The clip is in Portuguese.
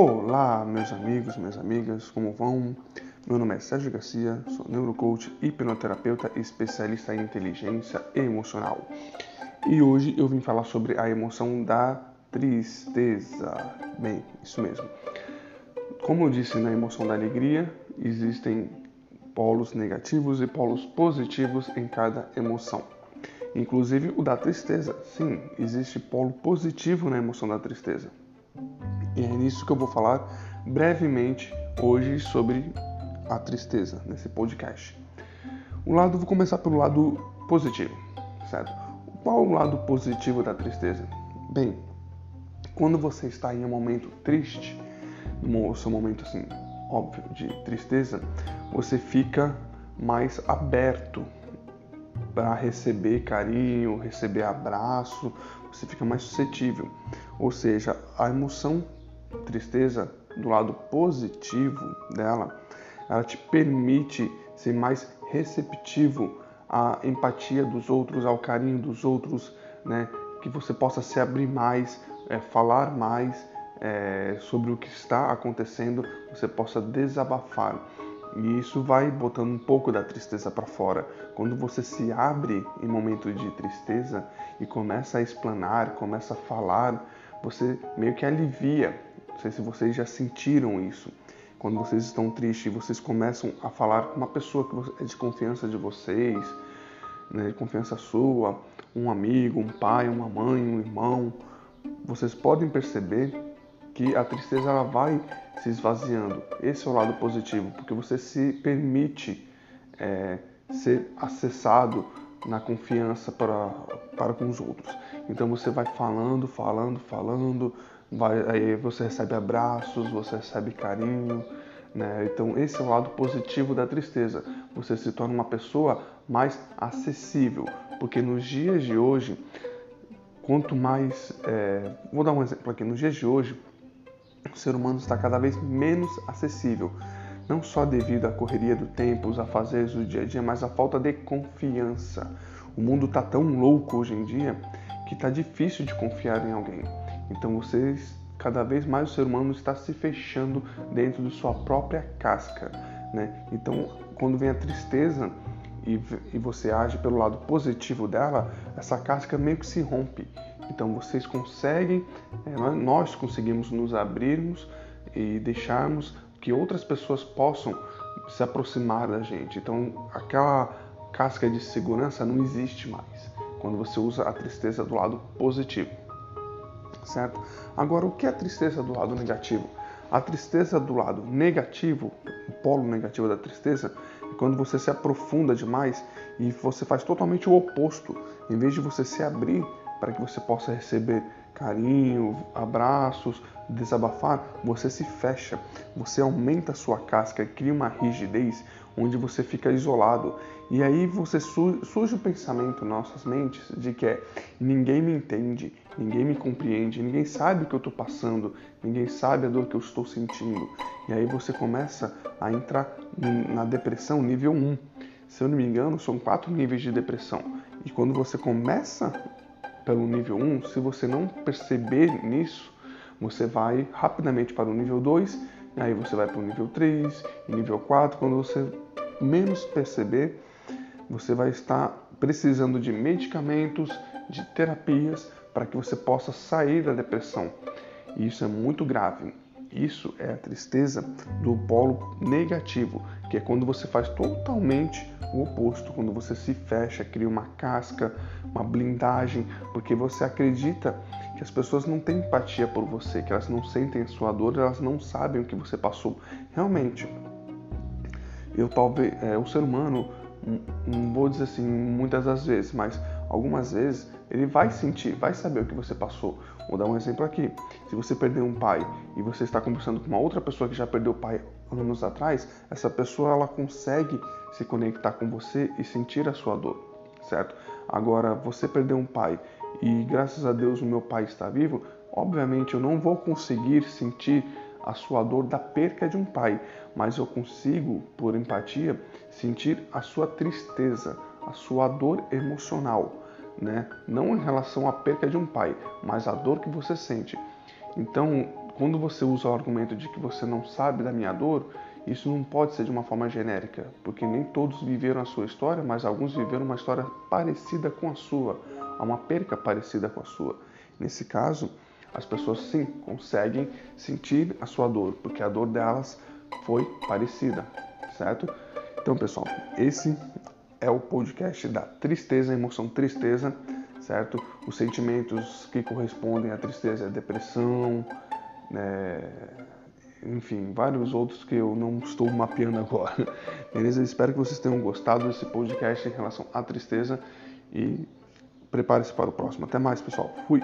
Olá, meus amigos, minhas amigas, como vão? Meu nome é Sérgio Garcia, sou neurocoach, hipnoterapeuta e especialista em inteligência emocional. E hoje eu vim falar sobre a emoção da tristeza. Bem, isso mesmo. Como eu disse na emoção da alegria, existem polos negativos e polos positivos em cada emoção. Inclusive o da tristeza. Sim, existe polo positivo na emoção da tristeza. E é nisso que eu vou falar brevemente hoje sobre a tristeza nesse podcast. O lado, vou começar pelo lado positivo, certo? Qual o lado positivo da tristeza? Bem, quando você está em um momento triste, no seu momento assim, óbvio, de tristeza, você fica mais aberto para receber carinho, receber abraço, você fica mais suscetível. Ou seja, a emoção tristeza, do lado positivo dela, ela te permite ser mais receptivo à empatia dos outros, ao carinho dos outros, né? Que você possa se abrir mais, é, falar mais é, sobre o que está acontecendo, você possa desabafar. E isso vai botando um pouco da tristeza para fora. Quando você se abre em momento de tristeza e começa a explanar, começa a falar, você meio que alivia não sei se vocês já sentiram isso. Quando vocês estão tristes, vocês começam a falar com uma pessoa que é de confiança de vocês, né, de confiança sua, um amigo, um pai, uma mãe, um irmão. Vocês podem perceber que a tristeza ela vai se esvaziando. Esse é o lado positivo, porque você se permite é, ser acessado na confiança para, para com os outros. Então você vai falando, falando, falando, vai, aí você recebe abraços, você recebe carinho, né? Então esse é o lado positivo da tristeza. Você se torna uma pessoa mais acessível, porque nos dias de hoje, quanto mais, é... vou dar um exemplo aqui, nos dias de hoje, o ser humano está cada vez menos acessível. Não só devido à correria do tempo, os afazeres do dia a dia, mas a falta de confiança. O mundo está tão louco hoje em dia que está difícil de confiar em alguém. Então vocês, cada vez mais o ser humano está se fechando dentro de sua própria casca, né? Então, quando vem a tristeza e, e você age pelo lado positivo dela, essa casca meio que se rompe. Então vocês conseguem, é, nós conseguimos nos abrirmos e deixarmos que outras pessoas possam se aproximar da gente. Então aquela casca de segurança não existe mais quando você usa a tristeza do lado positivo certo? Agora, o que é tristeza do lado negativo? A tristeza do lado negativo, o polo negativo da tristeza, é quando você se aprofunda demais e você faz totalmente o oposto. Em vez de você se abrir para que você possa receber carinho, abraços, desabafar, você se fecha, você aumenta a sua casca, cria uma rigidez onde você fica isolado. E aí você surge o pensamento em nossas mentes de que é ninguém me entende, ninguém me compreende, ninguém sabe o que eu estou passando, ninguém sabe a dor que eu estou sentindo. E aí você começa a entrar na depressão nível 1. Se eu não me engano, são quatro níveis de depressão. E quando você começa pelo nível 1, se você não perceber nisso, você vai rapidamente para o nível 2, aí você vai para o nível 3 e nível 4. Quando você menos perceber, você vai estar precisando de medicamentos, de terapias para que você possa sair da depressão. E isso é muito grave. Isso é a tristeza do polo negativo, que é quando você faz totalmente o oposto, quando você se fecha, cria uma casca, uma blindagem, porque você acredita que as pessoas não têm empatia por você, que elas não sentem a sua dor, elas não sabem o que você passou. Realmente, eu talvez, é, o ser humano, não vou dizer assim muitas das vezes, mas algumas vezes ele vai sentir, vai saber o que você passou. Vou dar um exemplo aqui. Se você perdeu um pai e você está conversando com uma outra pessoa que já perdeu o pai anos atrás, essa pessoa ela consegue se conectar com você e sentir a sua dor, certo? Agora, você perdeu um pai e graças a Deus o meu pai está vivo, obviamente eu não vou conseguir sentir a sua dor da perca de um pai, mas eu consigo, por empatia, sentir a sua tristeza, a sua dor emocional, né? Não em relação à perca de um pai, mas a dor que você sente. Então, quando você usa o argumento de que você não sabe da minha dor, isso não pode ser de uma forma genérica, porque nem todos viveram a sua história, mas alguns viveram uma história parecida com a sua, uma perca parecida com a sua. Nesse caso, as pessoas sim conseguem sentir a sua dor, porque a dor delas foi parecida, certo? Então, pessoal, esse é o podcast da tristeza, emoção tristeza, certo? Os sentimentos que correspondem à tristeza é depressão, né? enfim, vários outros que eu não estou mapeando agora. Beleza? Espero que vocês tenham gostado desse podcast em relação à tristeza e prepare-se para o próximo. Até mais, pessoal. Fui!